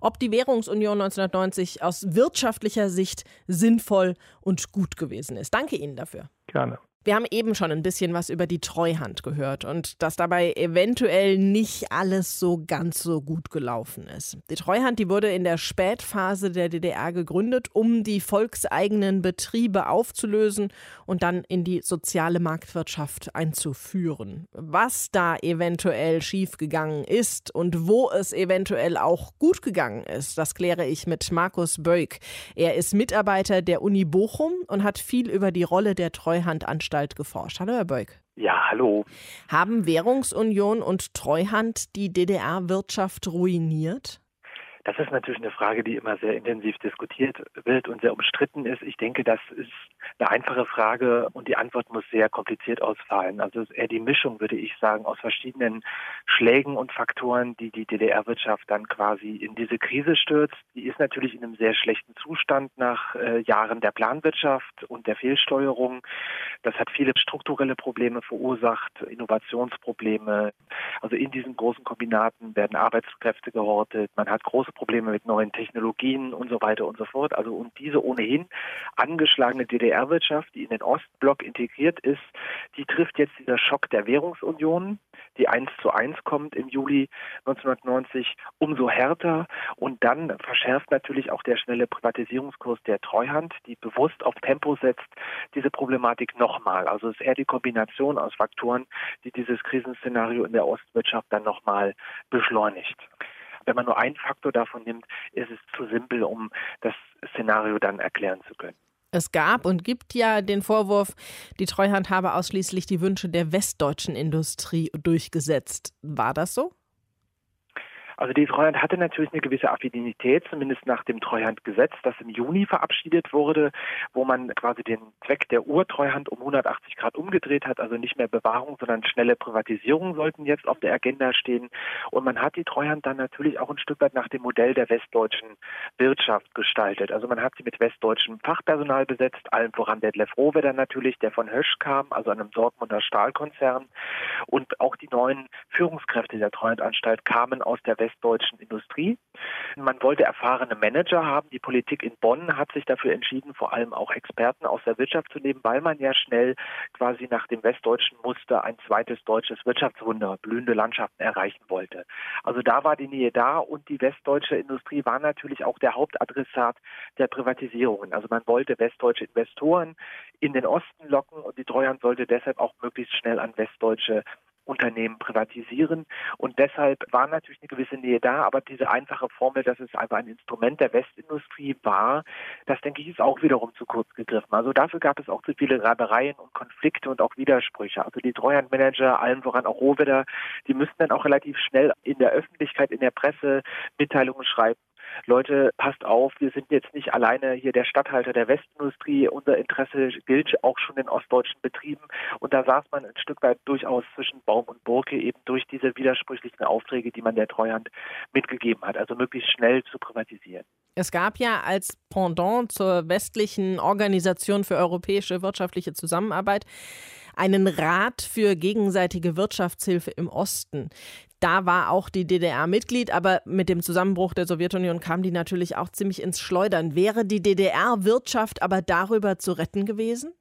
ob die Währungsunion 1990 aus wirtschaftlicher Sicht sinnvoll und gut gewesen ist. Danke Ihnen dafür. Gerne. Wir haben eben schon ein bisschen was über die Treuhand gehört und dass dabei eventuell nicht alles so ganz so gut gelaufen ist. Die Treuhand, die wurde in der Spätphase der DDR gegründet, um die volkseigenen Betriebe aufzulösen und dann in die soziale Marktwirtschaft einzuführen. Was da eventuell schiefgegangen ist und wo es eventuell auch gut gegangen ist, das kläre ich mit Markus Böck. Er ist Mitarbeiter der Uni Bochum und hat viel über die Rolle der Treuhandanstalt Anstalt geforscht. Hallo, Herr Beuk. Ja, hallo. Haben Währungsunion und Treuhand die DDR-Wirtschaft ruiniert? Das ist natürlich eine Frage, die immer sehr intensiv diskutiert wird und sehr umstritten ist. Ich denke, das ist eine einfache Frage und die Antwort muss sehr kompliziert ausfallen. Also es ist eher die Mischung, würde ich sagen, aus verschiedenen Schlägen und Faktoren, die die DDR-Wirtschaft dann quasi in diese Krise stürzt. Die ist natürlich in einem sehr schlechten Zustand nach äh, Jahren der Planwirtschaft und der Fehlsteuerung. Das hat viele strukturelle Probleme verursacht, Innovationsprobleme. Also in diesen großen Kombinaten werden Arbeitskräfte gehortet. Man hat große Probleme mit neuen Technologien und so weiter und so fort. Also und diese ohnehin angeschlagene DDR-Wirtschaft, die in den Ostblock integriert ist, die trifft jetzt dieser Schock der Währungsunion, die eins zu eins kommt im Juli 1990, umso härter. Und dann verschärft natürlich auch der schnelle Privatisierungskurs der Treuhand, die bewusst auf Tempo setzt, diese Problematik nochmal. Also es ist eher die Kombination aus Faktoren, die dieses Krisenszenario in der Ostwirtschaft dann nochmal beschleunigt. Wenn man nur einen Faktor davon nimmt, ist es zu simpel, um das Szenario dann erklären zu können. Es gab und gibt ja den Vorwurf, die Treuhand habe ausschließlich die Wünsche der westdeutschen Industrie durchgesetzt. War das so? Also die Treuhand hatte natürlich eine gewisse Affinität, zumindest nach dem Treuhandgesetz, das im Juni verabschiedet wurde, wo man quasi den Zweck der Urtreuhand um 180 Grad umgedreht hat. Also nicht mehr Bewahrung, sondern schnelle Privatisierung sollten jetzt auf der Agenda stehen. Und man hat die Treuhand dann natürlich auch ein Stück weit nach dem Modell der westdeutschen Wirtschaft gestaltet. Also man hat sie mit westdeutschem Fachpersonal besetzt, allen voran Detlef Rohwedder natürlich, der von Hösch kam, also einem Dortmunder Stahlkonzern. Und auch die neuen Führungskräfte der Treuhandanstalt kamen aus der West westdeutschen Industrie. Man wollte erfahrene Manager haben. Die Politik in Bonn hat sich dafür entschieden, vor allem auch Experten aus der Wirtschaft zu nehmen, weil man ja schnell quasi nach dem westdeutschen Muster ein zweites deutsches Wirtschaftswunder, blühende Landschaften erreichen wollte. Also da war die Nähe da und die westdeutsche Industrie war natürlich auch der Hauptadressat der Privatisierungen. Also man wollte westdeutsche Investoren in den Osten locken und die Treuhand sollte deshalb auch möglichst schnell an westdeutsche Unternehmen privatisieren. Und deshalb war natürlich eine gewisse Nähe da, aber diese einfache Formel, dass es einfach ein Instrument der Westindustrie war, das denke ich ist auch wiederum zu kurz gegriffen. Also dafür gab es auch zu viele Reibereien und Konflikte und auch Widersprüche. Also die Treuhandmanager, allen voran auch Rohwedder, die müssten dann auch relativ schnell in der Öffentlichkeit, in der Presse Mitteilungen schreiben Leute, passt auf, wir sind jetzt nicht alleine hier der Stadthalter der Westindustrie, unser Interesse gilt auch schon in ostdeutschen Betrieben. Und da saß man ein Stück weit durchaus zwischen Baum und Burke eben durch diese widersprüchlichen Aufträge, die man der Treuhand mitgegeben hat, also möglichst schnell zu privatisieren. Es gab ja als Pendant zur westlichen Organisation für europäische wirtschaftliche Zusammenarbeit einen Rat für gegenseitige Wirtschaftshilfe im Osten. Da war auch die DDR Mitglied, aber mit dem Zusammenbruch der Sowjetunion kam die natürlich auch ziemlich ins Schleudern. Wäre die DDR-Wirtschaft aber darüber zu retten gewesen?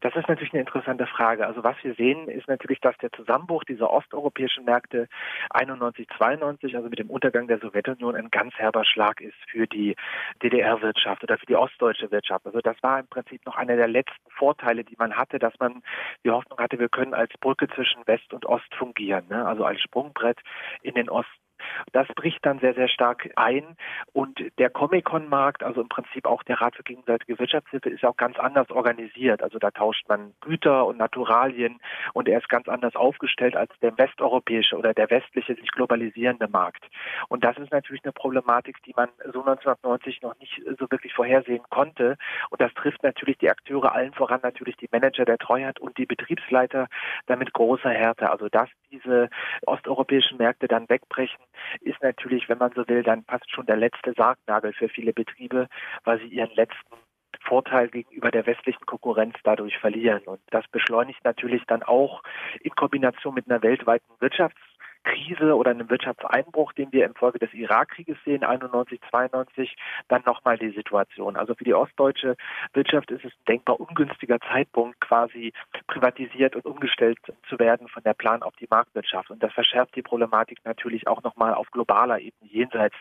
Das ist natürlich eine interessante Frage. Also was wir sehen, ist natürlich, dass der Zusammenbruch dieser osteuropäischen Märkte 91, 92, also mit dem Untergang der Sowjetunion, ein ganz herber Schlag ist für die DDR-Wirtschaft oder für die ostdeutsche Wirtschaft. Also das war im Prinzip noch einer der letzten Vorteile, die man hatte, dass man die Hoffnung hatte, wir können als Brücke zwischen West und Ost fungieren, ne? also als Sprungbrett in den Osten. Das bricht dann sehr, sehr stark ein. Und der Comic-Con-Markt, also im Prinzip auch der Rat für gegenseitige Wirtschaftshilfe, ist auch ganz anders organisiert. Also da tauscht man Güter und Naturalien und er ist ganz anders aufgestellt als der westeuropäische oder der westliche sich globalisierende Markt. Und das ist natürlich eine Problematik, die man so 1990 noch nicht so wirklich vorhersehen konnte. Und das trifft natürlich die Akteure allen voran, natürlich die Manager der Treuhand und die Betriebsleiter damit großer Härte. Also dass diese osteuropäischen Märkte dann wegbrechen, ist natürlich, wenn man so will, dann fast schon der letzte Sargnagel für viele Betriebe, weil sie ihren letzten Vorteil gegenüber der westlichen Konkurrenz dadurch verlieren. Und das beschleunigt natürlich dann auch in Kombination mit einer weltweiten Wirtschafts- Krise oder einem Wirtschaftseinbruch, den wir infolge des Irakkrieges sehen, 91, 92, dann nochmal die Situation. Also für die ostdeutsche Wirtschaft ist es ein denkbar ungünstiger Zeitpunkt, quasi privatisiert und umgestellt zu werden von der Plan auf die Marktwirtschaft. Und das verschärft die Problematik natürlich auch nochmal auf globaler Ebene jenseits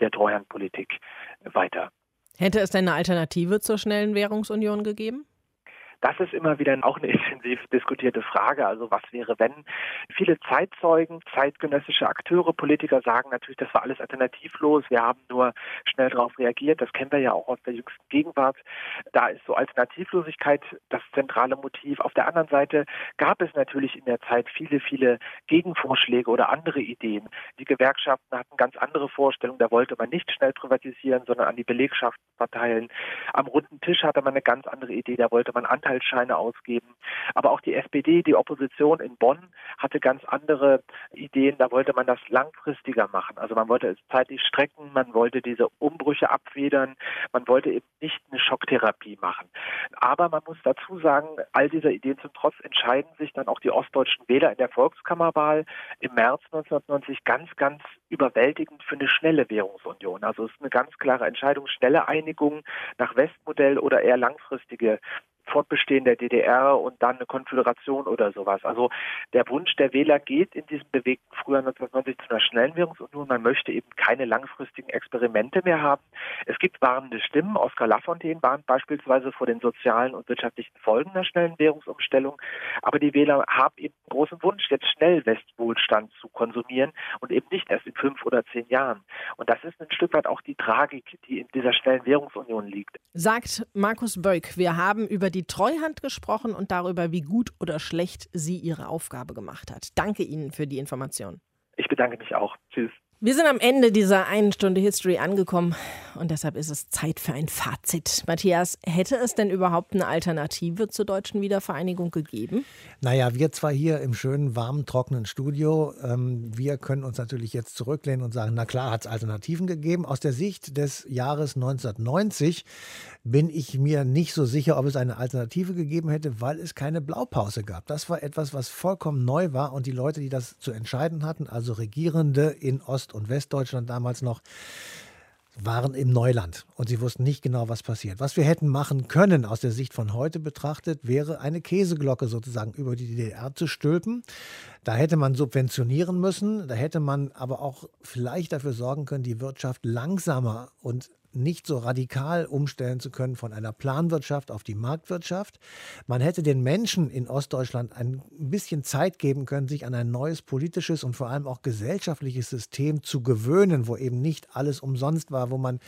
der Treuhandpolitik weiter. Hätte es denn eine Alternative zur schnellen Währungsunion gegeben? Das ist immer wieder auch eine intensiv diskutierte Frage. Also was wäre, wenn viele Zeitzeugen, zeitgenössische Akteure, Politiker sagen natürlich, das war alles alternativlos. Wir haben nur schnell darauf reagiert. Das kennen wir ja auch aus der jüngsten Gegenwart. Da ist so Alternativlosigkeit das zentrale Motiv. Auf der anderen Seite gab es natürlich in der Zeit viele, viele Gegenvorschläge oder andere Ideen. Die Gewerkschaften hatten ganz andere Vorstellungen. Da wollte man nicht schnell privatisieren, sondern an die Belegschaft verteilen. Am runden Tisch hatte man eine ganz andere Idee. Da wollte man Anteil Anteilsscheine ausgeben. Aber auch die SPD, die Opposition in Bonn, hatte ganz andere Ideen. Da wollte man das langfristiger machen. Also man wollte es zeitlich strecken, man wollte diese Umbrüche abfedern, man wollte eben nicht eine Schocktherapie machen. Aber man muss dazu sagen, all dieser Ideen zum Trotz entscheiden sich dann auch die ostdeutschen Wähler in der Volkskammerwahl im März 1990 ganz, ganz überwältigend für eine schnelle Währungsunion. Also es ist eine ganz klare Entscheidung, schnelle Einigung nach Westmodell oder eher langfristige Fortbestehen der DDR und dann eine Konföderation oder sowas. Also der Wunsch der Wähler geht in diesem bewegten Frühjahr 1990 zu einer schnellen Währungsunion. Man möchte eben keine langfristigen Experimente mehr haben. Es gibt warnende Stimmen. Oskar Lafontaine warnt beispielsweise vor den sozialen und wirtschaftlichen Folgen der schnellen Währungsumstellung. Aber die Wähler haben eben einen großen Wunsch, jetzt schnell Westwohlstand zu konsumieren und eben nicht erst in fünf oder zehn Jahren. Und das ist ein Stück weit auch die Tragik, die in dieser schnellen Währungsunion liegt. Sagt Markus Böck, wir haben über die Treuhand gesprochen und darüber, wie gut oder schlecht sie ihre Aufgabe gemacht hat. Danke Ihnen für die Information. Ich bedanke mich auch. Tschüss. Wir sind am Ende dieser einen Stunde History angekommen und deshalb ist es Zeit für ein Fazit. Matthias, hätte es denn überhaupt eine Alternative zur deutschen Wiedervereinigung gegeben? Naja, wir zwar hier im schönen, warmen, trockenen Studio, ähm, wir können uns natürlich jetzt zurücklehnen und sagen, na klar, hat es Alternativen gegeben. Aus der Sicht des Jahres 1990 bin ich mir nicht so sicher, ob es eine Alternative gegeben hätte, weil es keine Blaupause gab. Das war etwas, was vollkommen neu war und die Leute, die das zu entscheiden hatten, also Regierende in Ost- und Westdeutschland damals noch, waren im Neuland und sie wussten nicht genau, was passiert. Was wir hätten machen können aus der Sicht von heute betrachtet, wäre eine Käseglocke sozusagen über die DDR zu stülpen. Da hätte man subventionieren müssen, da hätte man aber auch vielleicht dafür sorgen können, die Wirtschaft langsamer und nicht so radikal umstellen zu können von einer Planwirtschaft auf die Marktwirtschaft. Man hätte den Menschen in Ostdeutschland ein bisschen Zeit geben können, sich an ein neues politisches und vor allem auch gesellschaftliches System zu gewöhnen, wo eben nicht alles umsonst war, wo man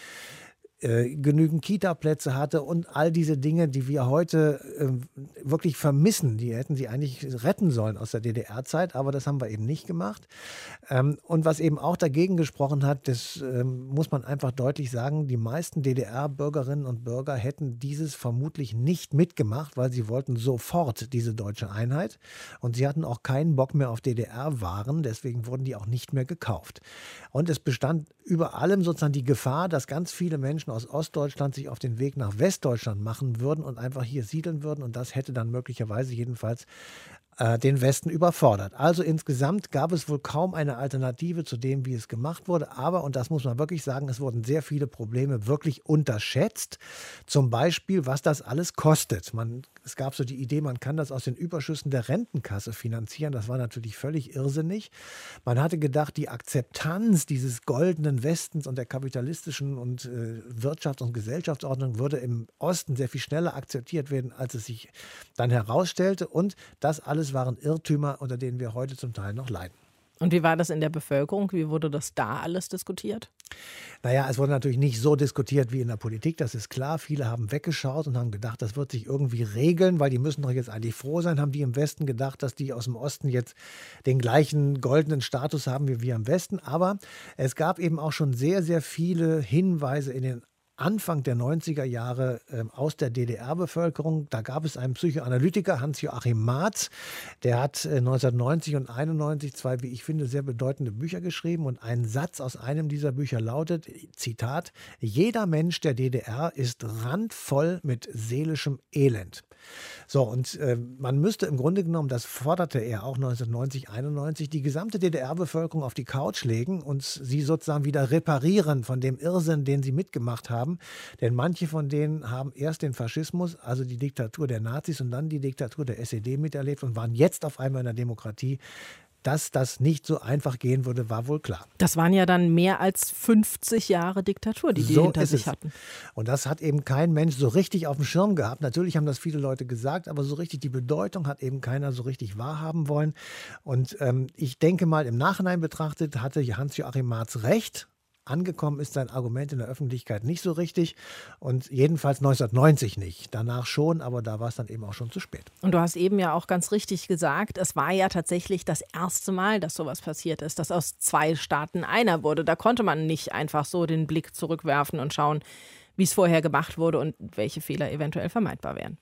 genügend Kita-Plätze hatte und all diese Dinge, die wir heute äh, wirklich vermissen. Die hätten sie eigentlich retten sollen aus der DDR-Zeit, aber das haben wir eben nicht gemacht. Ähm, und was eben auch dagegen gesprochen hat, das ähm, muss man einfach deutlich sagen, die meisten DDR-Bürgerinnen und Bürger hätten dieses vermutlich nicht mitgemacht, weil sie wollten sofort diese deutsche Einheit und sie hatten auch keinen Bock mehr auf DDR-Waren, deswegen wurden die auch nicht mehr gekauft. Und es bestand über allem sozusagen die Gefahr, dass ganz viele Menschen Menschen aus Ostdeutschland sich auf den Weg nach Westdeutschland machen würden und einfach hier siedeln würden. Und das hätte dann möglicherweise jedenfalls äh, den Westen überfordert. Also insgesamt gab es wohl kaum eine Alternative zu dem, wie es gemacht wurde. Aber, und das muss man wirklich sagen, es wurden sehr viele Probleme wirklich unterschätzt. Zum Beispiel, was das alles kostet. Man, es gab so die Idee, man kann das aus den Überschüssen der Rentenkasse finanzieren. Das war natürlich völlig irrsinnig. Man hatte gedacht, die Akzeptanz dieses goldenen Westens und der kapitalistischen und äh, Wirtschafts- und Gesellschaftsordnung würde im Osten sehr viel schneller akzeptiert werden, als es sich dann herausstellte. Und das alles alles waren Irrtümer, unter denen wir heute zum Teil noch leiden. Und wie war das in der Bevölkerung? Wie wurde das da alles diskutiert? Naja, es wurde natürlich nicht so diskutiert wie in der Politik, das ist klar. Viele haben weggeschaut und haben gedacht, das wird sich irgendwie regeln, weil die müssen doch jetzt eigentlich froh sein, haben die im Westen gedacht, dass die aus dem Osten jetzt den gleichen goldenen Status haben wie wir im Westen. Aber es gab eben auch schon sehr, sehr viele Hinweise in den Anfang der 90er Jahre äh, aus der DDR-Bevölkerung. Da gab es einen Psychoanalytiker, Hans-Joachim Marz, der hat äh, 1990 und 91 zwei, wie ich finde, sehr bedeutende Bücher geschrieben. Und ein Satz aus einem dieser Bücher lautet, Zitat, jeder Mensch der DDR ist randvoll mit seelischem Elend. So, und äh, man müsste im Grunde genommen, das forderte er auch 1990, 91, die gesamte DDR-Bevölkerung auf die Couch legen und sie sozusagen wieder reparieren von dem Irrsinn, den sie mitgemacht haben. Denn manche von denen haben erst den Faschismus, also die Diktatur der Nazis und dann die Diktatur der SED miterlebt und waren jetzt auf einmal in der Demokratie dass das nicht so einfach gehen würde, war wohl klar. Das waren ja dann mehr als 50 Jahre Diktatur, die die so hinter sich es. hatten. Und das hat eben kein Mensch so richtig auf dem Schirm gehabt. Natürlich haben das viele Leute gesagt, aber so richtig die Bedeutung hat eben keiner so richtig wahrhaben wollen. Und ähm, ich denke mal, im Nachhinein betrachtet hatte Hans-Joachim Marz recht. Angekommen ist sein Argument in der Öffentlichkeit nicht so richtig und jedenfalls 1990 nicht. Danach schon, aber da war es dann eben auch schon zu spät. Und du hast eben ja auch ganz richtig gesagt, es war ja tatsächlich das erste Mal, dass sowas passiert ist, dass aus zwei Staaten einer wurde. Da konnte man nicht einfach so den Blick zurückwerfen und schauen, wie es vorher gemacht wurde und welche Fehler eventuell vermeidbar wären.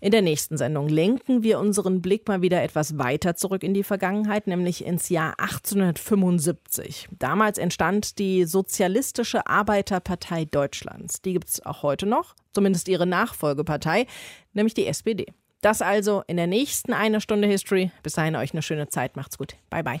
In der nächsten Sendung lenken wir unseren Blick mal wieder etwas weiter zurück in die Vergangenheit, nämlich ins Jahr 1875. Damals entstand die Sozialistische Arbeiterpartei Deutschlands. Die gibt es auch heute noch, zumindest ihre Nachfolgepartei, nämlich die SPD. Das also in der nächsten eine Stunde History. Bis dahin euch eine schöne Zeit. Macht's gut. Bye bye.